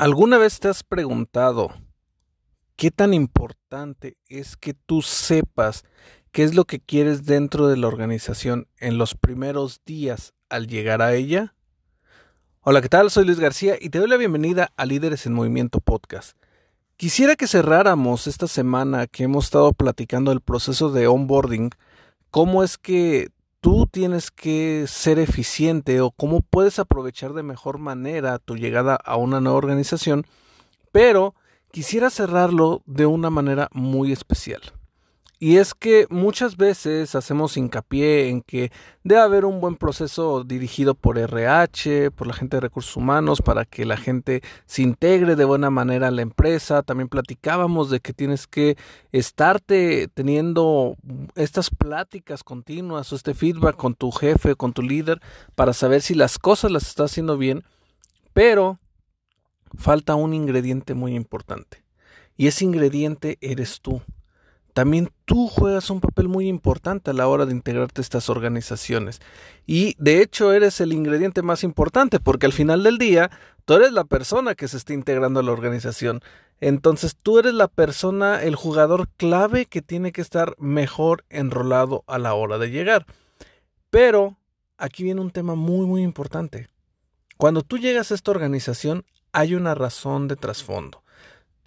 ¿Alguna vez te has preguntado qué tan importante es que tú sepas qué es lo que quieres dentro de la organización en los primeros días al llegar a ella? Hola, ¿qué tal? Soy Luis García y te doy la bienvenida a Líderes en Movimiento Podcast. Quisiera que cerráramos esta semana que hemos estado platicando del proceso de onboarding, cómo es que tú tienes que ser eficiente o cómo puedes aprovechar de mejor manera tu llegada a una nueva organización, pero quisiera cerrarlo de una manera muy especial. Y es que muchas veces hacemos hincapié en que debe haber un buen proceso dirigido por RH, por la gente de recursos humanos, para que la gente se integre de buena manera a la empresa. También platicábamos de que tienes que estarte teniendo estas pláticas continuas o este feedback con tu jefe, con tu líder, para saber si las cosas las estás haciendo bien. Pero falta un ingrediente muy importante. Y ese ingrediente eres tú también tú juegas un papel muy importante a la hora de integrarte a estas organizaciones. Y de hecho eres el ingrediente más importante porque al final del día tú eres la persona que se está integrando a la organización. Entonces tú eres la persona, el jugador clave que tiene que estar mejor enrolado a la hora de llegar. Pero aquí viene un tema muy muy importante. Cuando tú llegas a esta organización hay una razón de trasfondo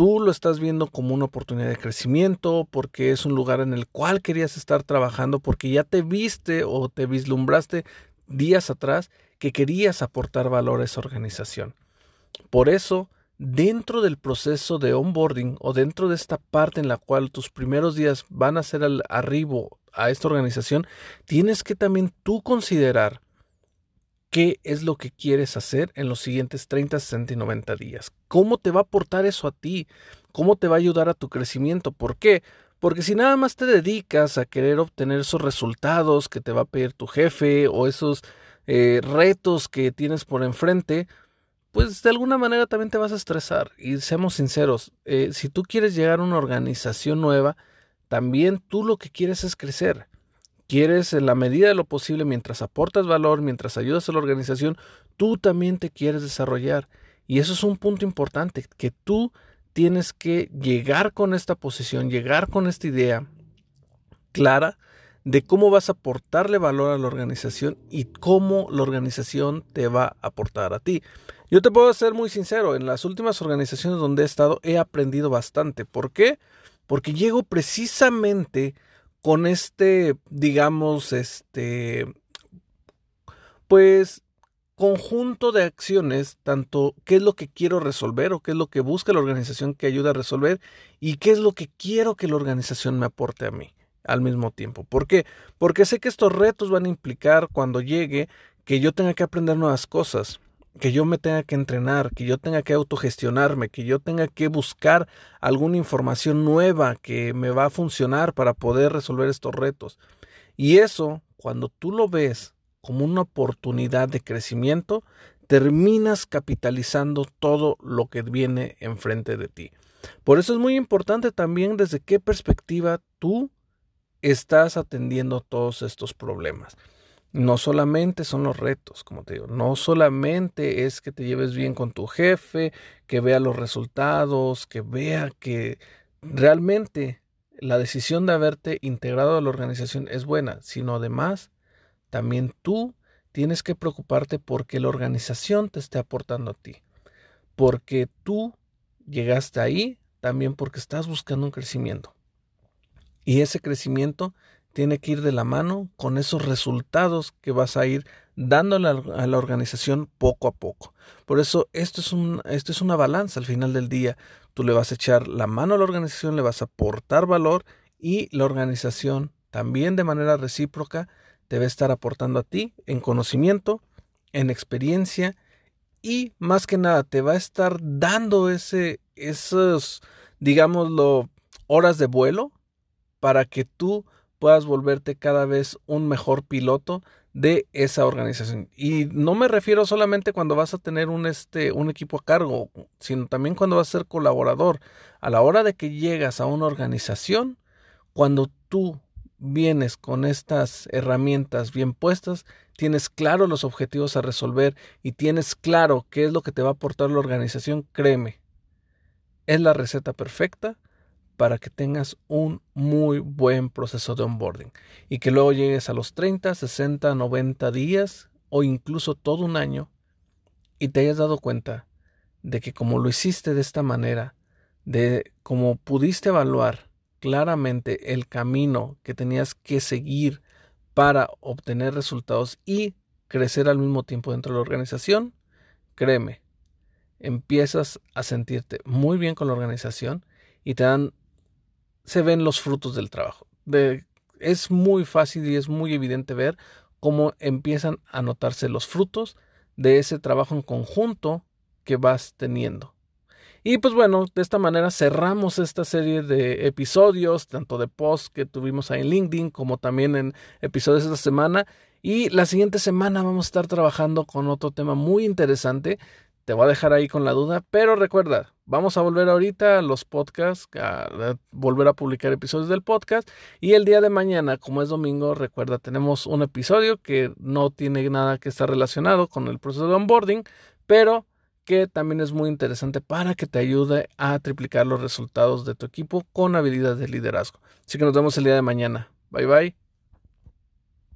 tú lo estás viendo como una oportunidad de crecimiento, porque es un lugar en el cual querías estar trabajando, porque ya te viste o te vislumbraste días atrás que querías aportar valor a esa organización. Por eso, dentro del proceso de onboarding o dentro de esta parte en la cual tus primeros días van a ser al arribo a esta organización, tienes que también tú considerar qué es lo que quieres hacer en los siguientes 30, 60 y 90 días. ¿Cómo te va a aportar eso a ti? ¿Cómo te va a ayudar a tu crecimiento? ¿Por qué? Porque si nada más te dedicas a querer obtener esos resultados que te va a pedir tu jefe o esos eh, retos que tienes por enfrente, pues de alguna manera también te vas a estresar. Y seamos sinceros, eh, si tú quieres llegar a una organización nueva, también tú lo que quieres es crecer quieres en la medida de lo posible, mientras aportas valor, mientras ayudas a la organización, tú también te quieres desarrollar. Y eso es un punto importante, que tú tienes que llegar con esta posición, llegar con esta idea clara de cómo vas a aportarle valor a la organización y cómo la organización te va a aportar a ti. Yo te puedo ser muy sincero, en las últimas organizaciones donde he estado he aprendido bastante. ¿Por qué? Porque llego precisamente con este, digamos, este, pues conjunto de acciones, tanto qué es lo que quiero resolver o qué es lo que busca la organización que ayuda a resolver y qué es lo que quiero que la organización me aporte a mí al mismo tiempo. ¿Por qué? Porque sé que estos retos van a implicar cuando llegue que yo tenga que aprender nuevas cosas, que yo me tenga que entrenar, que yo tenga que autogestionarme, que yo tenga que buscar alguna información nueva que me va a funcionar para poder resolver estos retos. Y eso, cuando tú lo ves como una oportunidad de crecimiento, terminas capitalizando todo lo que viene enfrente de ti. Por eso es muy importante también desde qué perspectiva tú estás atendiendo todos estos problemas no solamente son los retos, como te digo, no solamente es que te lleves bien con tu jefe, que vea los resultados, que vea que realmente la decisión de haberte integrado a la organización es buena, sino además también tú tienes que preocuparte porque la organización te esté aportando a ti, porque tú llegaste ahí también porque estás buscando un crecimiento. Y ese crecimiento tiene que ir de la mano con esos resultados que vas a ir dándole a la organización poco a poco. Por eso esto es, un, esto es una balanza al final del día. Tú le vas a echar la mano a la organización, le vas a aportar valor y la organización también de manera recíproca te va a estar aportando a ti en conocimiento, en experiencia y más que nada te va a estar dando ese, esos, digámoslo, horas de vuelo para que tú puedas volverte cada vez un mejor piloto de esa organización. Y no me refiero solamente cuando vas a tener un, este, un equipo a cargo, sino también cuando vas a ser colaborador. A la hora de que llegas a una organización, cuando tú vienes con estas herramientas bien puestas, tienes claro los objetivos a resolver y tienes claro qué es lo que te va a aportar la organización, créeme, es la receta perfecta para que tengas un muy buen proceso de onboarding y que luego llegues a los 30, 60, 90 días o incluso todo un año y te hayas dado cuenta de que como lo hiciste de esta manera, de cómo pudiste evaluar claramente el camino que tenías que seguir para obtener resultados y crecer al mismo tiempo dentro de la organización, créeme, empiezas a sentirte muy bien con la organización y te dan, se ven los frutos del trabajo. es muy fácil y es muy evidente ver cómo empiezan a notarse los frutos de ese trabajo en conjunto que vas teniendo. Y pues bueno, de esta manera cerramos esta serie de episodios, tanto de posts que tuvimos ahí en LinkedIn como también en episodios de esta semana. Y la siguiente semana vamos a estar trabajando con otro tema muy interesante. Te voy a dejar ahí con la duda, pero recuerda, vamos a volver ahorita a los podcasts, a volver a publicar episodios del podcast. Y el día de mañana, como es domingo, recuerda, tenemos un episodio que no tiene nada que estar relacionado con el proceso de onboarding, pero que también es muy interesante para que te ayude a triplicar los resultados de tu equipo con habilidades de liderazgo. Así que nos vemos el día de mañana. Bye bye.